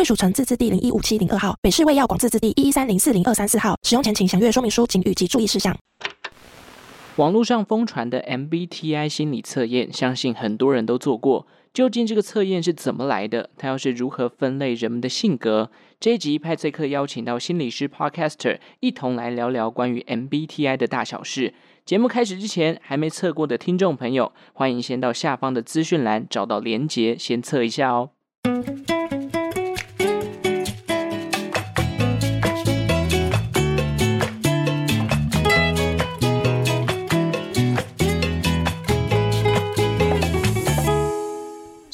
贵属城自治地零一五七零二号，北市卫药广自治地一一三零四零二三四号。使用前请详阅说明书、警语及注意事项。网络上疯传的 MBTI 心理测验，相信很多人都做过。究竟这个测验是怎么来的？它又是如何分类人们的性格？这一集派翠克邀请到心理师 Podcaster 一同来聊聊关于 MBTI 的大小事。节目开始之前，还没测过的听众朋友，欢迎先到下方的资讯栏找到连结，先测一下哦。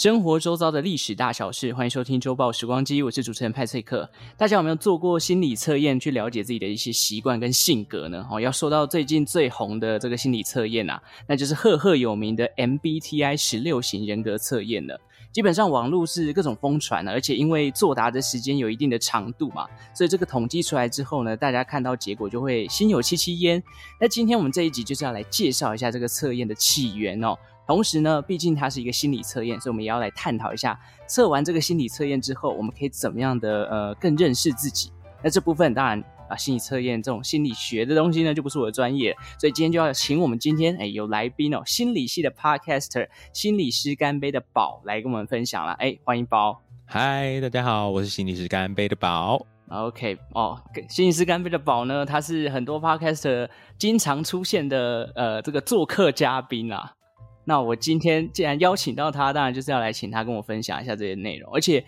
生活周遭的历史大小事，欢迎收听周报时光机，我是主持人派翠克。大家有没有做过心理测验，去了解自己的一些习惯跟性格呢？哦，要说到最近最红的这个心理测验啊，那就是赫赫有名的 MBTI 十六型人格测验了。基本上网络是各种疯传的，而且因为作答的时间有一定的长度嘛，所以这个统计出来之后呢，大家看到结果就会心有戚戚焉。那今天我们这一集就是要来介绍一下这个测验的起源哦。同时呢，毕竟它是一个心理测验，所以我们也要来探讨一下，测完这个心理测验之后，我们可以怎么样的呃更认识自己。那这部分当然啊，心理测验这种心理学的东西呢，就不是我的专业，所以今天就要请我们今天哎有来宾哦，心理系的 Podcaster 心理师干杯的宝来跟我们分享了。哎，欢迎宝。嗨，大家好，我是心理师干杯的宝。OK 哦，心理师干杯的宝呢，他是很多 Podcaster 经常出现的呃这个做客嘉宾啊。那我今天既然邀请到他，当然就是要来请他跟我分享一下这些内容。而且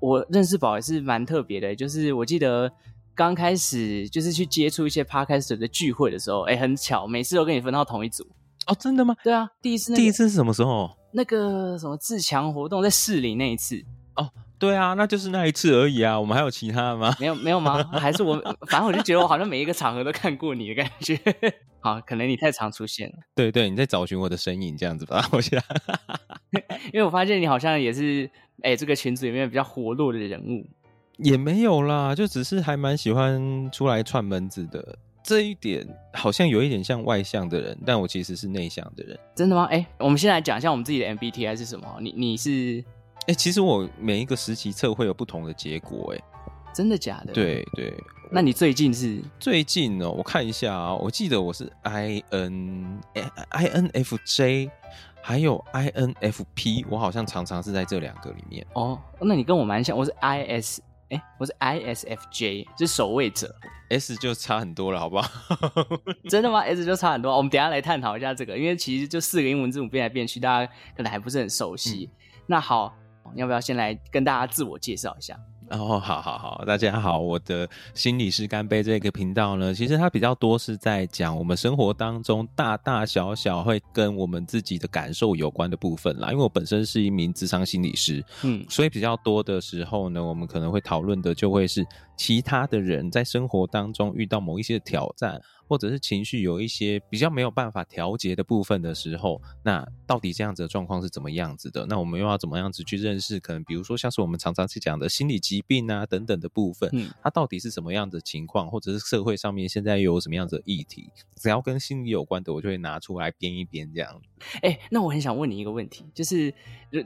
我认识宝也是蛮特别的，就是我记得刚开始就是去接触一些 Podcaster 的聚会的时候，哎，很巧，每次都跟你分到同一组。哦，真的吗？对啊，第一次、那个，第一次是什么时候？那个什么自强活动在市里那一次。哦。对啊，那就是那一次而已啊。我们还有其他的吗？没有，没有吗？还是我，反正我就觉得我好像每一个场合都看过你的感觉。好，可能你太常出现了。对对，你在找寻我的身影这样子吧，我想。因为我发现你好像也是，哎，这个群组里面比较活络的人物。也没有啦，就只是还蛮喜欢出来串门子的。这一点好像有一点像外向的人，但我其实是内向的人。真的吗？哎，我们先来讲一下我们自己的 MBTI 是什么。你你是？哎、欸，其实我每一个时期测会有不同的结果，哎，真的假的？对对，那你最近是？最近哦，我看一下啊，我记得我是 I N I N F J，还有 I N F P，我好像常常是在这两个里面。哦，那你跟我蛮像，我是 I S，哎，我是 I S F J，是守卫者，S 就差很多了，好不好？真的吗？S 就差很多，我们等一下来探讨一下这个，因为其实就四个英文字母变来变去，大家可能还不是很熟悉。嗯、那好。要不要先来跟大家自我介绍一下？哦，好好好，大家好，我的心理师干杯这个频道呢，其实它比较多是在讲我们生活当中大大小小会跟我们自己的感受有关的部分啦。因为我本身是一名智商心理师，嗯，所以比较多的时候呢，我们可能会讨论的就会是其他的人在生活当中遇到某一些挑战。或者是情绪有一些比较没有办法调节的部分的时候，那到底这样子的状况是怎么样子的？那我们又要怎么样子去认识？可能比如说像是我们常常去讲的心理疾病啊等等的部分，嗯，它到底是什么样的情况？或者是社会上面现在又有什么样子的议题？只要跟心理有关的，我就会拿出来编一编这样。哎、欸，那我很想问你一个问题，就是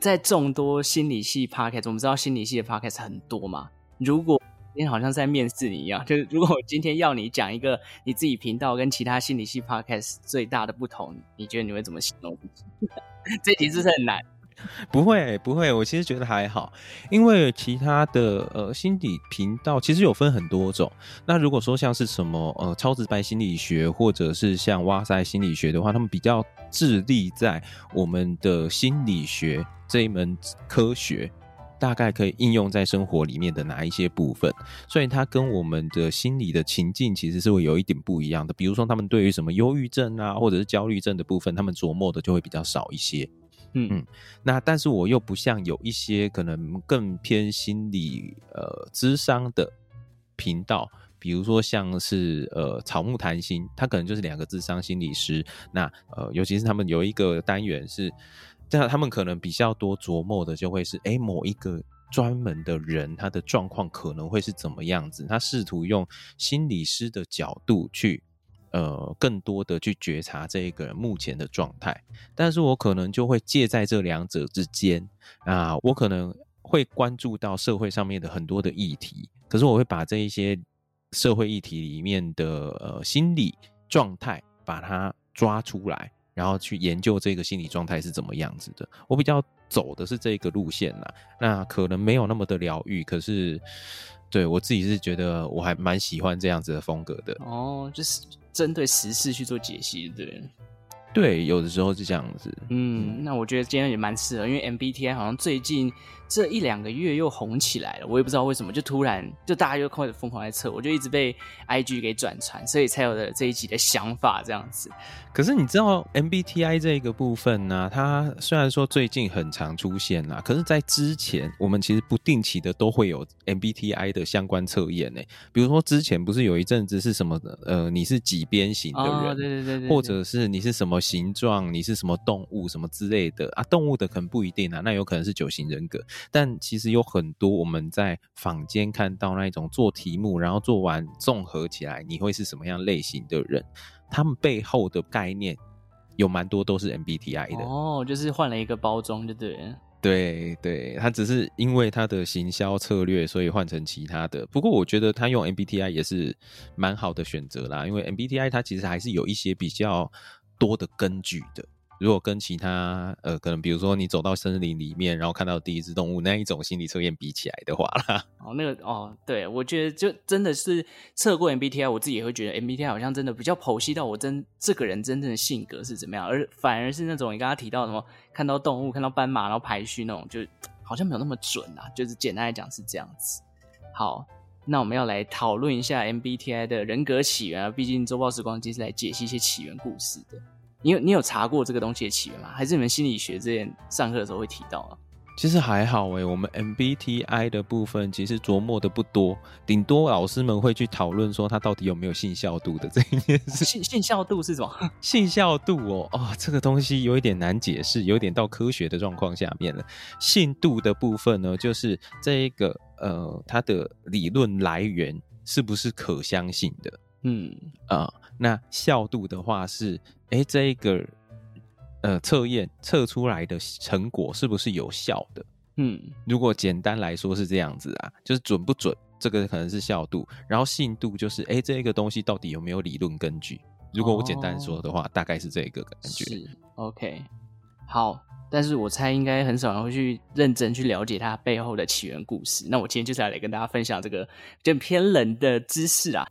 在众多心理系 podcast，我们知道心理系的 podcast 很多嘛？如果今天好像在面试你一样，就是如果我今天要你讲一个你自己频道跟其他心理系 podcast 最大的不同，你觉得你会怎么形容？这题是不是很难？不会，不会，我其实觉得还好，因为其他的呃心理频道其实有分很多种。那如果说像是什么呃超直白心理学，或者是像哇塞心理学的话，他们比较致力在我们的心理学这一门科学。大概可以应用在生活里面的哪一些部分？所以它跟我们的心理的情境其实是会有一点不一样的。比如说，他们对于什么忧郁症啊，或者是焦虑症的部分，他们琢磨的就会比较少一些。嗯嗯，那但是我又不像有一些可能更偏心理呃智商的频道，比如说像是呃草木谈心，他可能就是两个智商心理师，那呃尤其是他们有一个单元是，这样他们可能比较多琢磨的就会是，哎某一个。专门的人，他的状况可能会是怎么样子？他试图用心理师的角度去，呃，更多的去觉察这一个人目前的状态。但是我可能就会介在这两者之间啊，我可能会关注到社会上面的很多的议题，可是我会把这一些社会议题里面的呃心理状态把它抓出来。然后去研究这个心理状态是怎么样子的。我比较走的是这个路线啦，那可能没有那么的疗愈，可是对我自己是觉得我还蛮喜欢这样子的风格的。哦，就是针对时事去做解析，对。对，有的时候是这样子。嗯，那我觉得今天也蛮适合，因为 MBTI 好像最近这一两个月又红起来了，我也不知道为什么，就突然就大家又开始疯狂在测，我就一直被 IG 给转传，所以才有了这一集的想法这样子。可是你知道 MBTI 这个部分呢、啊？它虽然说最近很常出现啦，可是，在之前我们其实不定期的都会有 MBTI 的相关测验呢。比如说之前不是有一阵子是什么？呃，你是几边形的人？哦、对，对，对对对，或者是你是什么形状？你是什么动物？什么之类的啊？动物的可能不一定啊，那有可能是九型人格。但其实有很多我们在坊间看到那一种做题目，然后做完综合起来，你会是什么样类型的人？他们背后的概念有蛮多都是 MBTI 的哦，就是换了一个包装，就对。对对，他只是因为他的行销策略，所以换成其他的。不过我觉得他用 MBTI 也是蛮好的选择啦，因为 MBTI 它其实还是有一些比较多的根据的。如果跟其他呃，可能比如说你走到森林里面，然后看到第一只动物那一种心理测验比起来的话啦，哦，那个哦，对，我觉得就真的是测过 MBTI，我自己也会觉得 MBTI 好像真的比较剖析到我真这个人真正的性格是怎么样，而反而是那种你刚刚提到什么看到动物、看到斑马然后排序那种，就好像没有那么准啊。就是简单来讲是这样子。好，那我们要来讨论一下 MBTI 的人格起源啊，毕竟周报时光机是来解析一些起源故事的。你有你有查过这个东西的起源吗？还是你们心理学之前上课的时候会提到啊？其实还好诶，我们 MBTI 的部分其实琢磨的不多，顶多老师们会去讨论说它到底有没有信效度的这一件事。信信效度是什么？信效度哦哦，这个东西有一点难解释，有点到科学的状况下面了。信度的部分呢，就是这一个呃，它的理论来源是不是可相信的？嗯啊。呃那效度的话是，哎、欸，这一个呃测验测出来的成果是不是有效的？嗯，如果简单来说是这样子啊，就是准不准，这个可能是效度。然后信度就是，哎、这一个东西到底有没有理论根据？如果我简单说的话，哦、大概是这个感觉。是，OK，好。但是我猜应该很少人会去认真去了解它背后的起源故事。那我今天就是要来跟大家分享这个就偏冷的知识啊。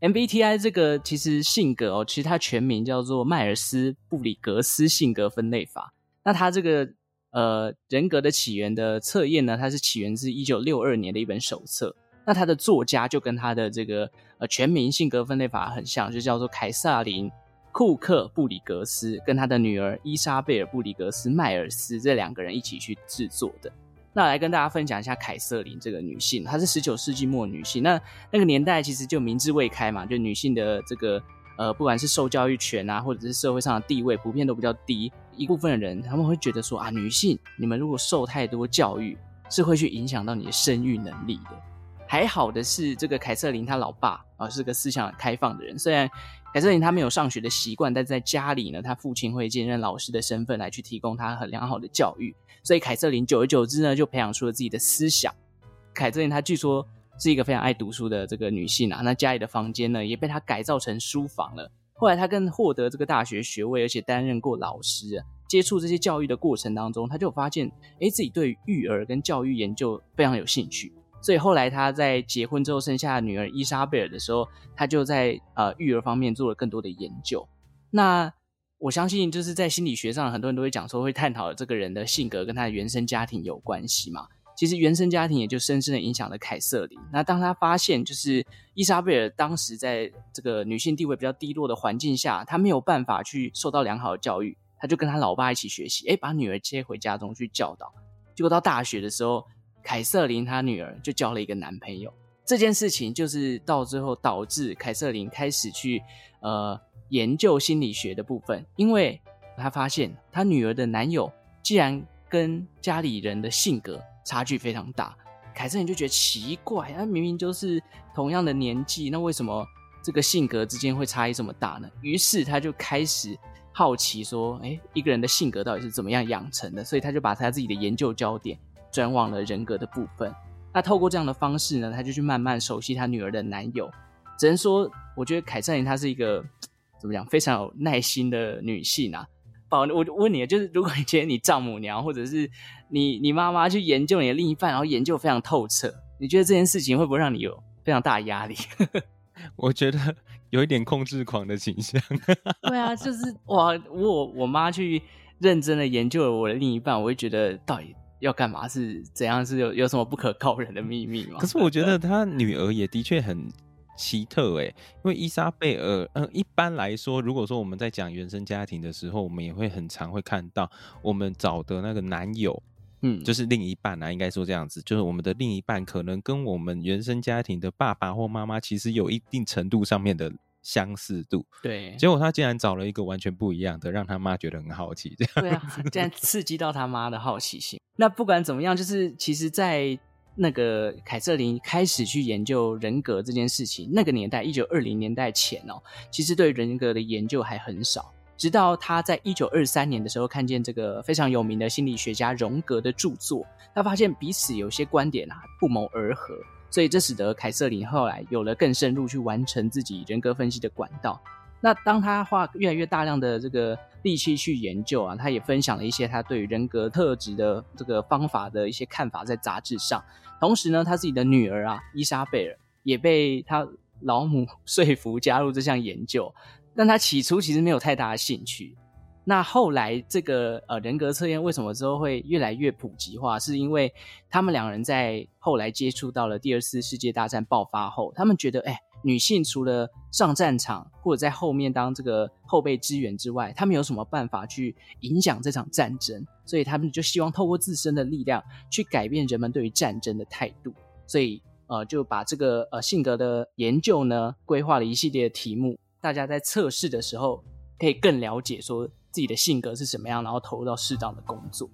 MBTI 这个其实性格哦，其实它全名叫做迈尔斯布里格斯性格分类法。那它这个呃人格的起源的测验呢，它是起源自一九六二年的一本手册。那它的作家就跟他的这个呃全名性格分类法很像，就叫做凯撒琳库克布里格斯，跟他的女儿伊莎贝尔布里格斯迈尔斯这两个人一起去制作的。那来跟大家分享一下凯瑟琳这个女性，她是十九世纪末女性。那那个年代其实就民智未开嘛，就女性的这个呃，不管是受教育权啊，或者是社会上的地位，普遍都比较低。一部分的人他们会觉得说啊，女性你们如果受太多教育，是会去影响到你的生育能力的。还好的是，这个凯瑟琳她老爸啊是个思想开放的人，虽然凯瑟琳她没有上学的习惯，但在家里呢，她父亲会兼任老师的身份来去提供她很良好的教育。所以凯瑟琳久而久之呢，就培养出了自己的思想。凯瑟琳她据说是一个非常爱读书的这个女性啊，那家里的房间呢也被她改造成书房了。后来她更获得这个大学学位，而且担任过老师。接触这些教育的过程当中，她就发现，诶，自己对育儿跟教育研究非常有兴趣。所以后来他在结婚之后生下女儿伊莎贝尔的时候，他就在呃育儿方面做了更多的研究。那我相信，就是在心理学上，很多人都会讲说，会探讨这个人的性格跟他的原生家庭有关系嘛。其实原生家庭也就深深的影响了凯瑟琳。那当他发现，就是伊莎贝尔当时在这个女性地位比较低落的环境下，她没有办法去受到良好的教育，他就跟他老爸一起学习，哎，把女儿接回家中去教导。结果到大学的时候，凯瑟琳她女儿就交了一个男朋友。这件事情就是到最后导致凯瑟琳开始去呃研究心理学的部分，因为她发现她女儿的男友既然跟家里人的性格差距非常大，凯瑟琳就觉得奇怪，他明明就是同样的年纪，那为什么这个性格之间会差异这么大呢？于是他就开始好奇说，哎，一个人的性格到底是怎么样养成的？所以他就把他自己的研究焦点转往了人格的部分。那透过这样的方式呢，他就去慢慢熟悉他女儿的男友。只能说，我觉得凯瑟琳她是一个怎么讲，非常有耐心的女性啊。宝，我问你，就是如果你觉得你丈母娘或者是你你妈妈去研究你的另一半，然后研究非常透彻，你觉得这件事情会不会让你有非常大的压力？我觉得有一点控制狂的倾向。对啊，就是哇，我我妈去认真的研究了我的另一半，我会觉得到底要干嘛？是怎样？是有有什么不可告人的秘密吗？可是我觉得他女儿也的确很。奇特哎，因为伊莎贝尔，嗯，一般来说，如果说我们在讲原生家庭的时候，我们也会很常会看到我们找的那个男友，嗯，就是另一半啊，应该说这样子，就是我们的另一半可能跟我们原生家庭的爸爸或妈妈其实有一定程度上面的相似度。对，结果他竟然找了一个完全不一样的，让他妈觉得很好奇，这样。对啊，竟然刺激到他妈的好奇心。那不管怎么样，就是其实，在。那个凯瑟琳开始去研究人格这件事情，那个年代一九二零年代前哦，其实对人格的研究还很少。直到他在一九二三年的时候，看见这个非常有名的心理学家荣格的著作，他发现彼此有些观点啊不谋而合，所以这使得凯瑟琳后来有了更深入去完成自己人格分析的管道。那当他花越来越大量的这个力气去研究啊，他也分享了一些他对于人格特质的这个方法的一些看法在杂志上。同时呢，他自己的女儿啊，伊莎贝尔也被他老母 说服加入这项研究，但他起初其实没有太大的兴趣。那后来这个呃人格测验为什么之后会越来越普及化？是因为他们两人在后来接触到了第二次世界大战爆发后，他们觉得，哎。女性除了上战场或者在后面当这个后备支援之外，她们有什么办法去影响这场战争？所以他们就希望透过自身的力量去改变人们对于战争的态度。所以呃，就把这个呃性格的研究呢，规划了一系列的题目，大家在测试的时候可以更了解说自己的性格是什么样，然后投入到适当的工作。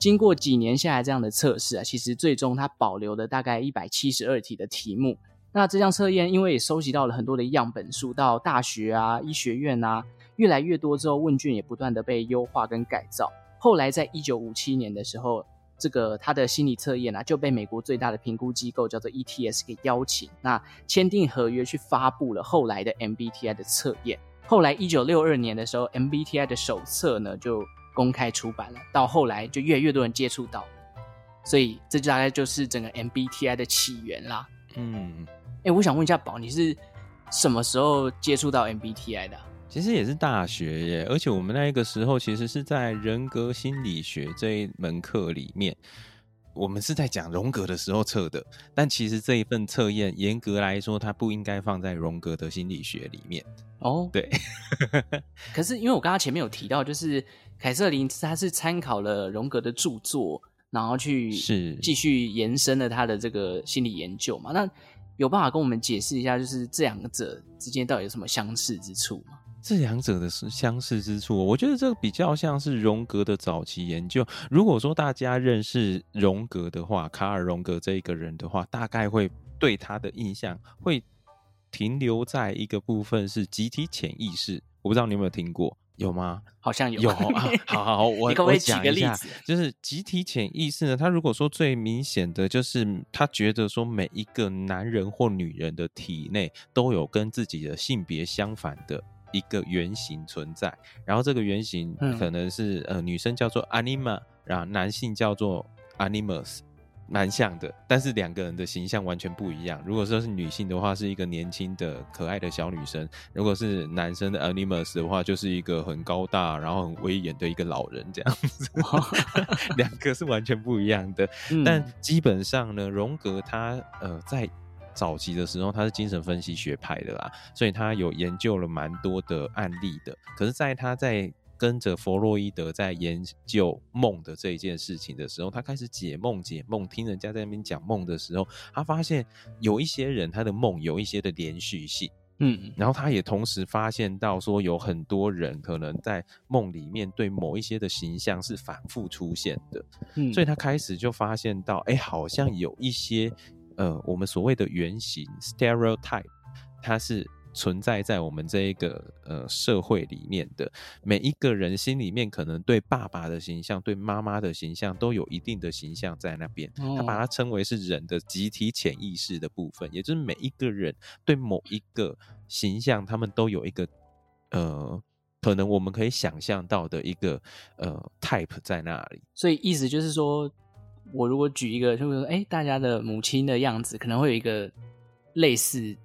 经过几年下来这样的测试啊，其实最终它保留了大概一百七十二题的题目。那这项测验因为也收集到了很多的样本数，到大学啊、医学院啊，越来越多之后，问卷也不断的被优化跟改造。后来在一九五七年的时候，这个他的心理测验啊就被美国最大的评估机构叫做 ETS 给邀请，那签订合约去发布了后来的 MBTI 的测验。后来一九六二年的时候，MBTI 的手册呢就。公开出版了，到后来就越来越多人接触到，所以这就大概就是整个 MBTI 的起源啦。嗯，哎、欸，我想问一下宝，你是什么时候接触到 MBTI 的？其实也是大学耶，而且我们那个时候其实是在人格心理学这一门课里面，我们是在讲荣格的时候测的，但其实这一份测验严格来说，它不应该放在荣格的心理学里面。哦，对。可是因为我刚刚前面有提到，就是。凯瑟琳她是参考了荣格的著作，然后去是继续延伸了他的这个心理研究嘛？那有办法跟我们解释一下，就是这两者之间到底有什么相似之处吗？这两者的是相似之处，我觉得这个比较像是荣格的早期研究。如果说大家认识荣格的话，卡尔荣格这一个人的话，大概会对他的印象会停留在一个部分是集体潜意识。我不知道你有没有听过。有吗？好像有。有 啊，好好好，我可可我讲一下，例就是集体潜意识呢。他如果说最明显的就是他觉得说每一个男人或女人的体内都有跟自己的性别相反的一个原型存在，然后这个原型可能是、嗯、呃女生叫做 anima，然后男性叫做 animus。蛮像的，但是两个人的形象完全不一样。如果说是女性的话，是一个年轻的可爱的小女生；如果是男生的 Animus 的话，就是一个很高大然后很威严的一个老人这样子。两个是完全不一样的，嗯、但基本上呢，荣格他呃在早期的时候他是精神分析学派的啦，所以他有研究了蛮多的案例的。可是，在他在跟着弗洛伊德在研究梦的这一件事情的时候，他开始解梦解梦，听人家在那边讲梦的时候，他发现有一些人他的梦有一些的连续性，嗯，然后他也同时发现到说有很多人可能在梦里面对某一些的形象是反复出现的，嗯，所以他开始就发现到，哎，好像有一些呃我们所谓的原型 stereotype，它是。存在在我们这一个呃社会里面的每一个人心里面，可能对爸爸的形象、对妈妈的形象都有一定的形象在那边。他把它称为是人的集体潜意识的部分，也就是每一个人对某一个形象，他们都有一个呃，可能我们可以想象到的一个呃 type 在那里。所以意思就是说，我如果举一个，就是说，哎，大家的母亲的样子，可能会有一个类似。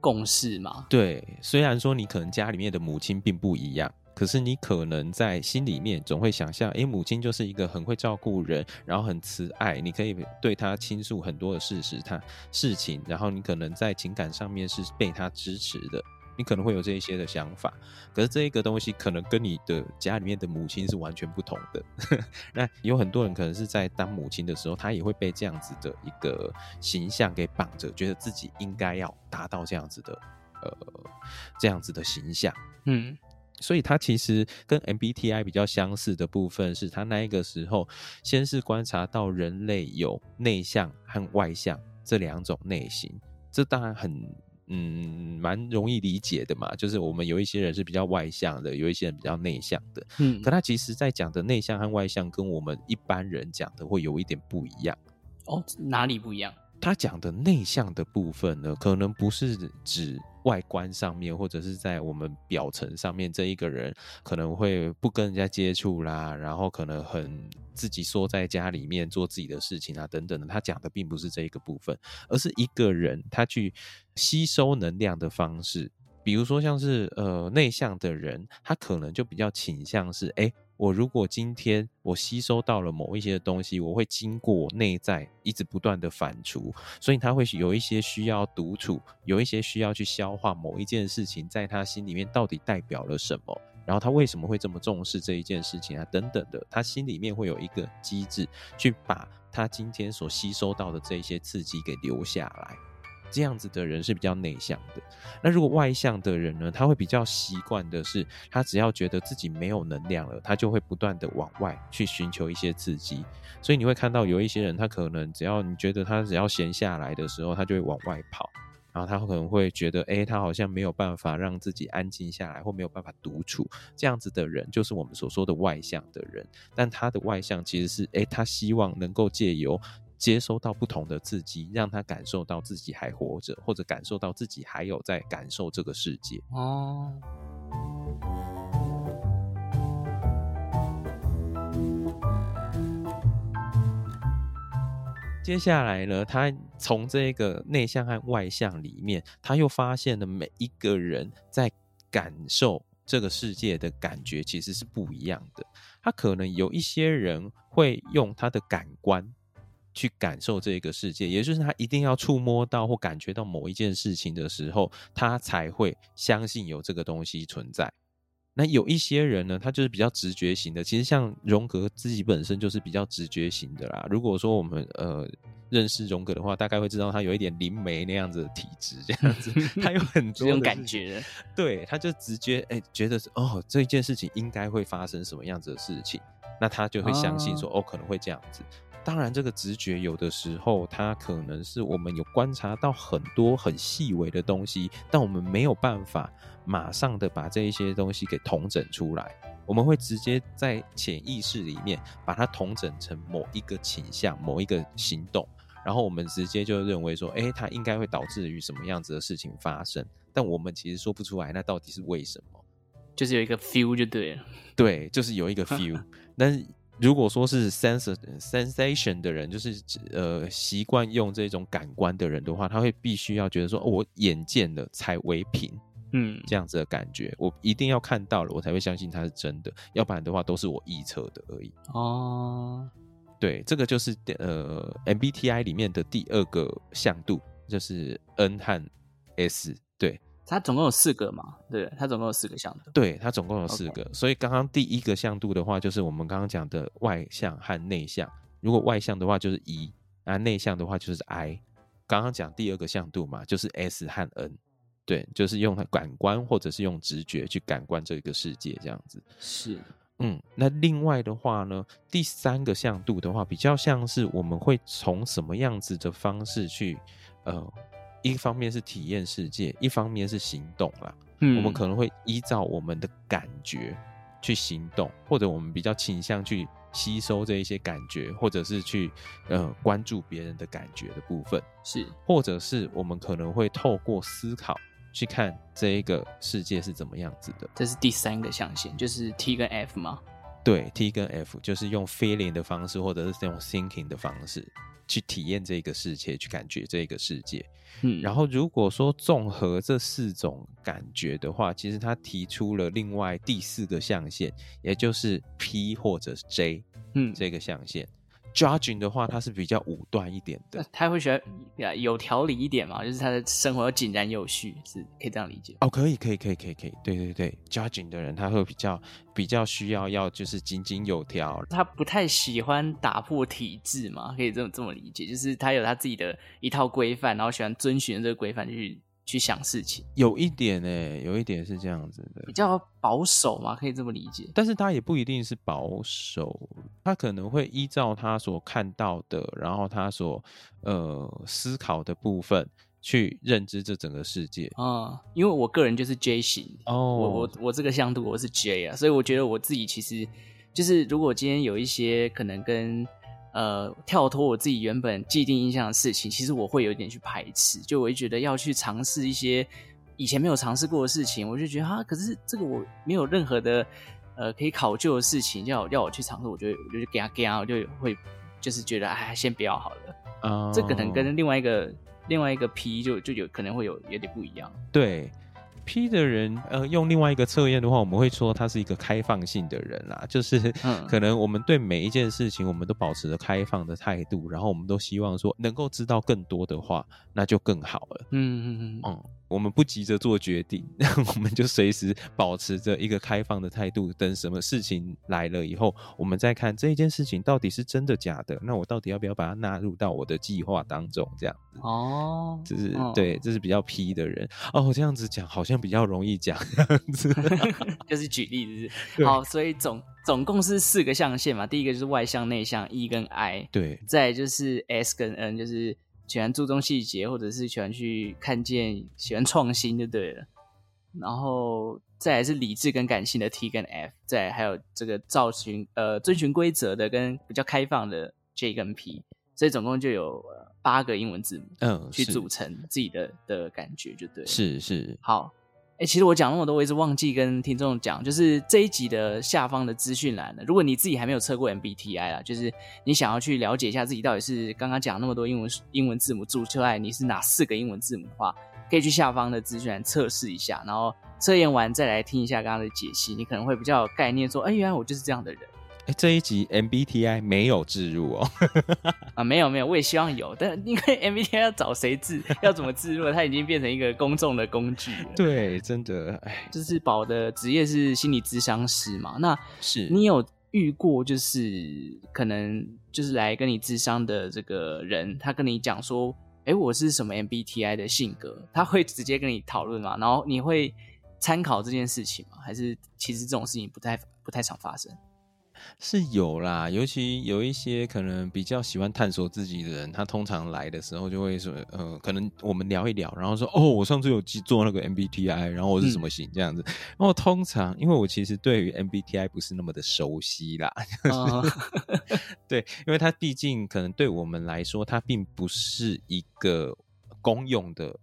共识嘛？对，虽然说你可能家里面的母亲并不一样，可是你可能在心里面总会想象，诶，母亲就是一个很会照顾人，然后很慈爱，你可以对她倾诉很多的事实，她事情，然后你可能在情感上面是被她支持的。你可能会有这一些的想法，可是这一个东西可能跟你的家里面的母亲是完全不同的。那有很多人可能是在当母亲的时候，他也会被这样子的一个形象给绑着，觉得自己应该要达到这样子的呃这样子的形象。嗯，所以他其实跟 MBTI 比较相似的部分是，他那一个时候先是观察到人类有内向和外向这两种类型，这当然很。嗯，蛮容易理解的嘛，就是我们有一些人是比较外向的，有一些人比较内向的。嗯，可他其实在讲的内向和外向，跟我们一般人讲的会有一点不一样。哦，哪里不一样？他讲的内向的部分呢，可能不是指外观上面，或者是在我们表层上面，这一个人可能会不跟人家接触啦，然后可能很自己缩在家里面做自己的事情啊，等等的。他讲的并不是这一个部分，而是一个人他去吸收能量的方式。比如说像是呃内向的人，他可能就比较倾向是哎。诶我如果今天我吸收到了某一些东西，我会经过内在一直不断的反刍，所以他会有一些需要独处，有一些需要去消化某一件事情，在他心里面到底代表了什么，然后他为什么会这么重视这一件事情啊，等等的，他心里面会有一个机制，去把他今天所吸收到的这一些刺激给留下来。这样子的人是比较内向的。那如果外向的人呢？他会比较习惯的是，他只要觉得自己没有能量了，他就会不断的往外去寻求一些刺激。所以你会看到有一些人，他可能只要你觉得他只要闲下来的时候，他就会往外跑。然后他可能会觉得，哎，他好像没有办法让自己安静下来，或没有办法独处。这样子的人就是我们所说的外向的人。但他的外向其实是，哎，他希望能够借由。接收到不同的刺激，让他感受到自己还活着，或者感受到自己还有在感受这个世界。哦。接下来呢，他从这个内向和外向里面，他又发现了每一个人在感受这个世界的感觉其实是不一样的。他可能有一些人会用他的感官。去感受这个世界，也就是他一定要触摸到或感觉到某一件事情的时候，他才会相信有这个东西存在。那有一些人呢，他就是比较直觉型的。其实像荣格自己本身就是比较直觉型的啦。如果说我们呃认识荣格的话，大概会知道他有一点灵媒那样子的体质，这样子，他有很多种感觉。对，他就直觉哎、欸，觉得哦，这件事情应该会发生什么样子的事情，那他就会相信说哦，哦，可能会这样子。当然，这个直觉有的时候，它可能是我们有观察到很多很细微的东西，但我们没有办法马上的把这一些东西给统整出来。我们会直接在潜意识里面把它统整成某一个倾向、某一个行动，然后我们直接就认为说，诶，它应该会导致于什么样子的事情发生。但我们其实说不出来，那到底是为什么？就是有一个 feel 就对了。对，就是有一个 feel，但 是。如果说是 sens sensation 的人，就是呃习惯用这种感官的人的话，他会必须要觉得说，哦，我眼见了才为凭，嗯，这样子的感觉，我一定要看到了，我才会相信它是真的，要不然的话都是我臆测的而已。哦，对，这个就是呃 MBTI 里面的第二个向度，就是 N 和 S，对。它总共有四个嘛？对，它总共有四个向度。对，它总共有四个。所以刚刚第一个向度的话，就是我们刚刚讲的外向和内向。如果外向的话就是 E，啊，内向的话就是 I。刚刚讲第二个向度嘛，就是 S 和 N。对，就是用感官或者是用直觉去感官这个世界这样子。是，嗯。那另外的话呢，第三个向度的话，比较像是我们会从什么样子的方式去，呃。一方面是体验世界，一方面是行动啦。嗯，我们可能会依照我们的感觉去行动，或者我们比较倾向去吸收这一些感觉，或者是去呃关注别人的感觉的部分。是，或者是我们可能会透过思考去看这一个世界是怎么样子的。这是第三个象限，就是 T 跟 F 吗？对，T 跟 F 就是用 feeling 的方式，或者是用 thinking 的方式。去体验这个世界，去感觉这个世界。嗯，然后如果说综合这四种感觉的话，其实他提出了另外第四个象限，也就是 P 或者是 J，嗯，这个象限。Judging 的话，他是比较武断一点的，他会喜欢有条理一点嘛，就是他的生活要井然有序，是可以这样理解。哦，可以，可以，可以，可以，可以，对对对，Judging 的人他会比较比较需要要就是井井有条，他不太喜欢打破体制嘛，可以这么这么理解，就是他有他自己的一套规范，然后喜欢遵循这个规范去。去想事情，有一点呢、欸，有一点是这样子的，比较保守嘛，可以这么理解。但是他也不一定是保守，他可能会依照他所看到的，然后他所呃思考的部分去认知这整个世界啊、嗯。因为我个人就是 J 型哦，我我我这个向度我是 J 啊，所以我觉得我自己其实就是，如果今天有一些可能跟。呃，跳脱我自己原本既定印象的事情，其实我会有一点去排斥，就我会觉得要去尝试一些以前没有尝试过的事情，我就觉得啊，可是这个我没有任何的呃可以考究的事情，要要我去尝试，我就我就给他给他，我就会就是觉得哎，先不要好了。啊、oh.，这可能跟另外一个另外一个 P 就就有可能会有有点不一样。对。P 的人，呃，用另外一个测验的话，我们会说他是一个开放性的人啦，就是可能我们对每一件事情，我们都保持着开放的态度，然后我们都希望说能够知道更多的话，那就更好了。嗯嗯嗯嗯。我们不急着做决定，我们就随时保持着一个开放的态度，等什么事情来了以后，我们再看这一件事情到底是真的假的。那我到底要不要把它纳入到我的计划当中？这样子哦，这是对，这是比较 P 的人哦。这样子讲好像比较容易讲，这样子 就是举例子。好，所以总总共是四个象限嘛，第一个就是外向、内向，E 跟 I，对，再就是 S 跟 N，就是。喜欢注重细节，或者是喜欢去看见、喜欢创新，就对了。然后再来是理智跟感性的 T 跟 F，再还有这个造型呃遵循规则的跟比较开放的 J 跟 P，所以总共就有八个英文字母，嗯，去组成自己的的感觉，就对了。是是，好。哎、其实我讲那么多，我一直忘记跟听众讲，就是这一集的下方的资讯栏呢，如果你自己还没有测过 MBTI 啊，就是你想要去了解一下自己到底是刚刚讲那么多英文英文字母组出来你是哪四个英文字母的话，可以去下方的资讯栏测试一下，然后测验完再来听一下刚刚的解析，你可能会比较有概念，说，哎、原来我就是这样的人。欸、这一集 MBTI 没有置入哦，啊，没有没有，我也希望有，但因为 MBTI 要找谁置，要怎么置入，它已经变成一个公众的工具了。对，真的，哎，就是宝的职业是心理咨商师嘛，那是你有遇过，就是可能就是来跟你咨商的这个人，他跟你讲说，哎，我是什么 MBTI 的性格，他会直接跟你讨论吗？然后你会参考这件事情吗？还是其实这种事情不太不太常发生？是有啦，尤其有一些可能比较喜欢探索自己的人，他通常来的时候就会说，呃，可能我们聊一聊，然后说，哦，我上次有做那个 MBTI，然后我是什么型这样子。嗯、然后通常，因为我其实对于 MBTI 不是那么的熟悉啦，就是哦、对，因为它毕竟可能对我们来说，它并不是一个公用的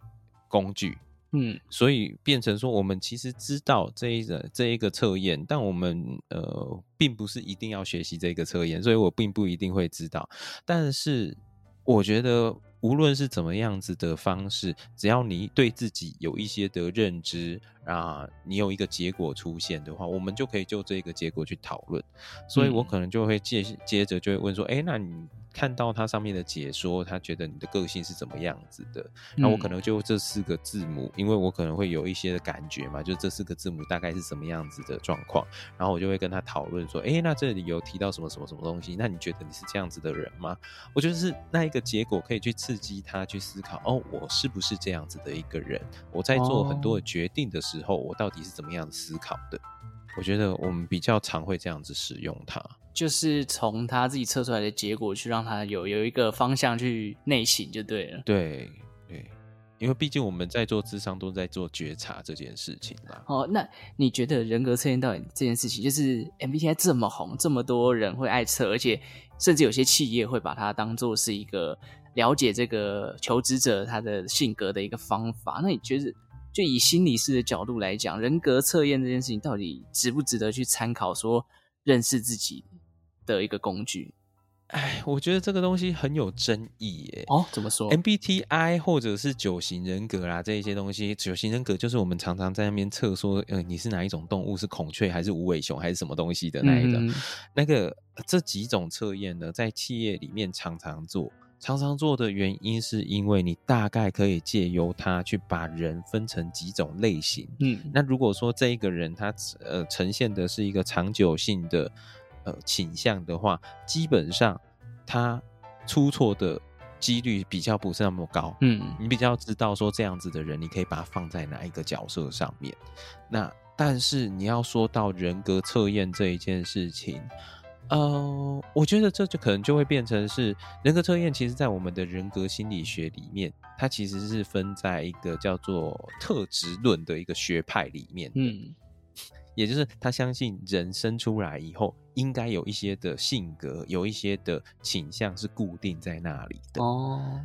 工具。嗯，所以变成说，我们其实知道这一个这一个测验，但我们呃，并不是一定要学习这个测验，所以我并不一定会知道。但是我觉得。无论是怎么样子的方式，只要你对自己有一些的认知啊，你有一个结果出现的话，我们就可以就这个结果去讨论。所以我可能就会接接着就会问说，哎、欸，那你？看到它上面的解说，他觉得你的个性是怎么样子的？那我可能就这四个字母，因为我可能会有一些的感觉嘛，就这四个字母大概是什么样子的状况，然后我就会跟他讨论说，诶，那这里有提到什么什么什么东西？那你觉得你是这样子的人吗？我觉得是那一个结果可以去刺激他去思考，哦，我是不是这样子的一个人？我在做很多的决定的时候，我到底是怎么样思考的？我觉得我们比较常会这样子使用它。就是从他自己测出来的结果去让他有有一个方向去内省就对了。对对，因为毕竟我们在做智商都在做觉察这件事情嘛。哦，那你觉得人格测验到底这件事情，就是 MBTI 这么红，这么多人会爱测，而且甚至有些企业会把它当做是一个了解这个求职者他的性格的一个方法。那你觉得，就以心理师的角度来讲，人格测验这件事情到底值不值得去参考？说认识自己的一个工具，哎，我觉得这个东西很有争议耶。哦，怎么说？MBTI 或者是九型人格啦，这一些东西，九型人格就是我们常常在那边测说，呃，你是哪一种动物？是孔雀还是无尾熊还是什么东西的那一个？嗯、那个这几种测验呢，在企业里面常常做，常常做的原因是因为你大概可以借由它去把人分成几种类型。嗯，那如果说这一个人他呃呈现的是一个长久性的。呃，倾向的话，基本上他出错的几率比较不是那么高。嗯，你比较知道说这样子的人，你可以把他放在哪一个角色上面。那但是你要说到人格测验这一件事情，呃，我觉得这就可能就会变成是人格测验。其实，在我们的人格心理学里面，它其实是分在一个叫做特质论的一个学派里面。嗯。也就是他相信人生出来以后，应该有一些的性格，有一些的倾向是固定在那里的。哦，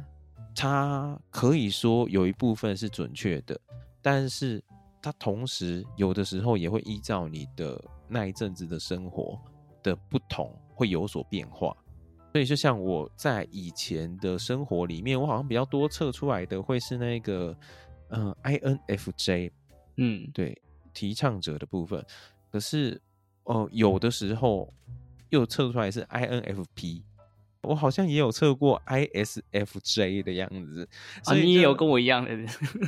他可以说有一部分是准确的，但是他同时有的时候也会依照你的那一阵子的生活的不同，会有所变化。所以就像我在以前的生活里面，我好像比较多测出来的会是那个，嗯，INFJ，嗯，对。提倡者的部分，可是哦，有的时候又测出来是 INFP，我好像也有测过 ISFJ 的样子，所以你也有跟我一样的，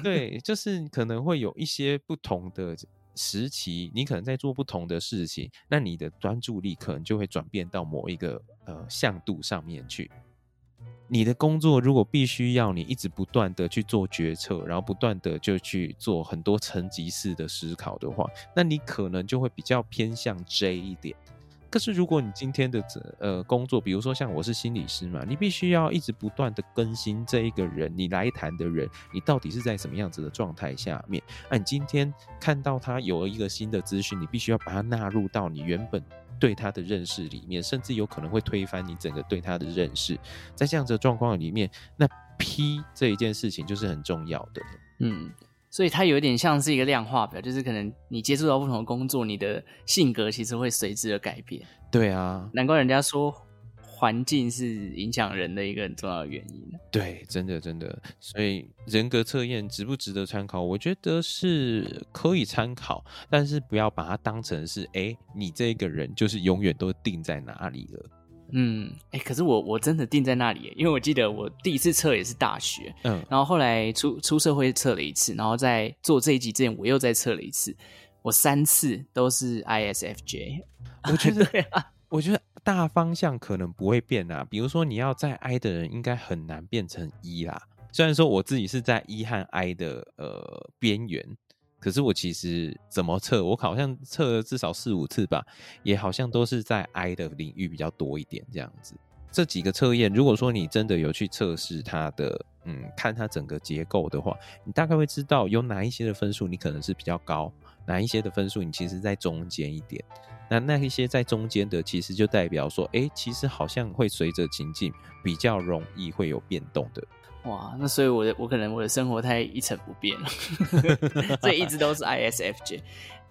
对，就是可能会有一些不同的时期，你可能在做不同的事情，那你的专注力可能就会转变到某一个呃向度上面去。你的工作如果必须要你一直不断的去做决策，然后不断的就去做很多层级式的思考的话，那你可能就会比较偏向 J 一点。可是如果你今天的呃工作，比如说像我是心理师嘛，你必须要一直不断的更新这一个人，你来谈的人，你到底是在什么样子的状态下面？那你今天看到他有了一个新的资讯，你必须要把它纳入到你原本。对他的认识里面，甚至有可能会推翻你整个对他的认识。在这样子的状况里面，那 P 这一件事情就是很重要的。嗯，所以它有一点像是一个量化表，就是可能你接触到不同的工作，你的性格其实会随之而改变。对啊，难怪人家说。环境是影响人的一个很重要的原因。对，真的真的，所以人格测验值不值得参考？我觉得是可以参考，但是不要把它当成是，哎、欸，你这个人就是永远都定在哪里了。嗯，哎、欸，可是我我真的定在那里，因为我记得我第一次测也是大学，嗯，然后后来出出社会测了一次，然后在做这一集之前我又再测了一次，我三次都是 ISFJ。我觉得，我觉得。大方向可能不会变啊，比如说你要在 I 的人，应该很难变成 E 啦。虽然说我自己是在 E 和 I 的呃边缘，可是我其实怎么测，我好像测了至少四五次吧，也好像都是在 I 的领域比较多一点这样子。这几个测验，如果说你真的有去测试它的，嗯，看它整个结构的话，你大概会知道有哪一些的分数你可能是比较高，哪一些的分数你其实在中间一点。那那一些在中间的，其实就代表说，哎、欸，其实好像会随着情境比较容易会有变动的。哇，那所以我的我可能我的生活太一成不变了，所以一直都是 ISFJ。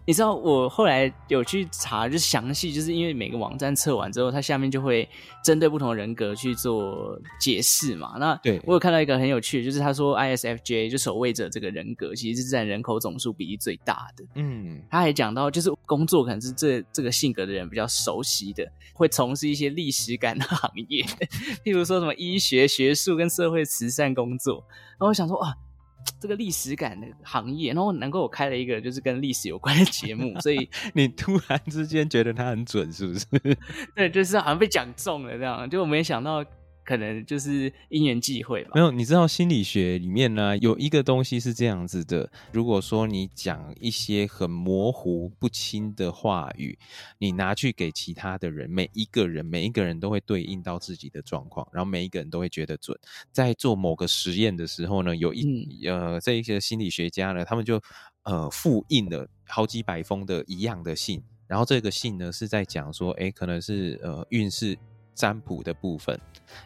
你知道我后来有去查，就是详细，就是因为每个网站测完之后，它下面就会针对不同人格去做解释嘛。那对我有看到一个很有趣的，就是他说 ISFJ 就守卫者这个人格，其实是占人口总数比例最大的。嗯，他还讲到，就是工作可能是这这个性格的人比较熟悉的，会从事一些历史感的行业，譬如说什么医学、学术跟社会慈善工作。然后我想说，啊。这个历史感的行业，然后难怪我开了一个就是跟历史有关的节目，所以 你突然之间觉得它很准，是不是？对，就是好像被讲中了这样，就我没想到。可能就是因缘际会吧。没有，你知道心理学里面呢，有一个东西是这样子的：如果说你讲一些很模糊不清的话语，你拿去给其他的人，每一个人每一个人都会对应到自己的状况，然后每一个人都会觉得准。在做某个实验的时候呢，有一、嗯、呃这一些心理学家呢，他们就呃复印了好几百封的一样的信，然后这个信呢是在讲说，哎，可能是呃运势。占卜的部分，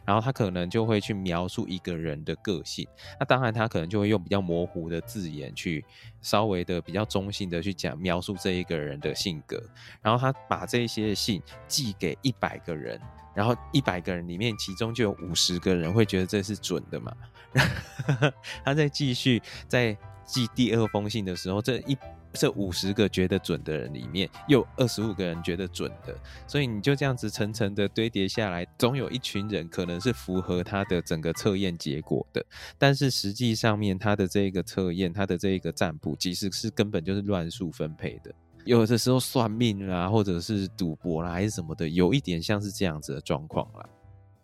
然后他可能就会去描述一个人的个性。那当然，他可能就会用比较模糊的字眼去稍微的比较中性的去讲描述这一个人的性格。然后他把这些信寄给一百个人，然后一百个人里面，其中就有五十个人会觉得这是准的嘛。他在继续在寄第二封信的时候，这一。这五十个觉得准的人里面，有二十五个人觉得准的，所以你就这样子层层的堆叠下来，总有一群人可能是符合他的整个测验结果的，但是实际上面他的这个测验，他的这个占卜，其实是根本就是乱数分配的，有的时候算命啦，或者是赌博啦，还是什么的，有一点像是这样子的状况啦。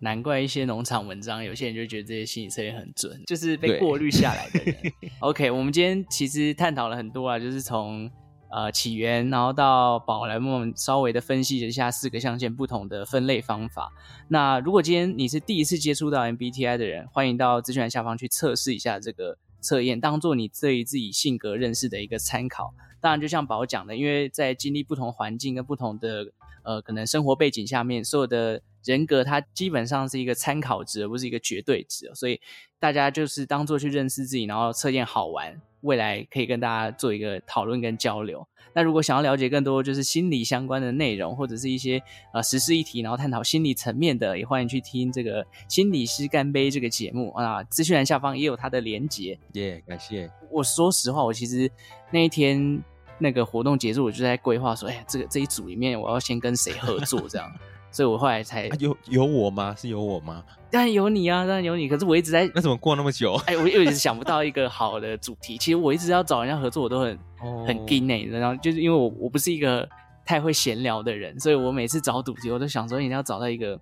难怪一些农场文章，有些人就觉得这些心理测验很准，就是被过滤下来的人。OK，我们今天其实探讨了很多啊，就是从呃起源，然后到宝莱，我们稍微的分析了一下四个象限不同的分类方法。那如果今天你是第一次接触到 MBTI 的人，欢迎到资讯栏下方去测试一下这个测验，当做你对于自己性格认识的一个参考。当然，就像宝讲的，因为在经历不同环境跟不同的呃可能生活背景下面，所有的。人格它基本上是一个参考值，而不是一个绝对值，所以大家就是当做去认识自己，然后测验好玩，未来可以跟大家做一个讨论跟交流。那如果想要了解更多就是心理相关的内容，或者是一些呃时事议题，然后探讨心理层面的，也欢迎去听这个心理师干杯这个节目啊。资讯栏下方也有它的连结。耶，yeah, 感谢。我说实话，我其实那一天那个活动结束，我就在规划说，哎，这个这一组里面我要先跟谁合作这样。所以我后来才、啊、有有我吗？是有我吗？当然有你啊，当然有你。可是我一直在那怎么过那么久？哎，我又一直想不到一个好的主题。其实我一直要找人家合作，我都很、哦、很紧呢。然后就是因为我我不是一个太会闲聊的人，所以我每次找主题，我都想说一定要找到一个。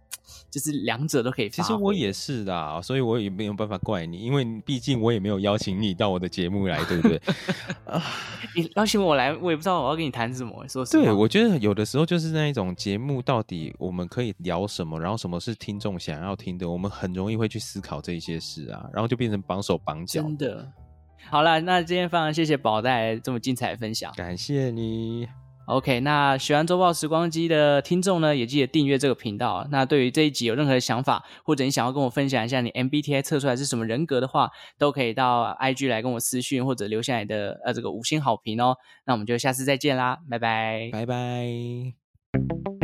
就是两者都可以。其实我也是的，所以我也没有办法怪你，因为毕竟我也没有邀请你到我的节目来，对不对？你邀请我来，我也不知道我要跟你谈什么。说实话，对，我觉得有的时候就是那一种节目，到底我们可以聊什么，然后什么是听众想要听的，我们很容易会去思考这些事啊，然后就变成绑手绑脚。真的。好了，那今天非常谢谢宝带来这么精彩的分享，感谢你。OK，那喜欢周报时光机的听众呢，也记得订阅这个频道。那对于这一集有任何的想法，或者你想要跟我分享一下你 MBTI 测出来是什么人格的话，都可以到 IG 来跟我私讯，或者留下你的呃这个五星好评哦。那我们就下次再见啦，拜拜，拜拜。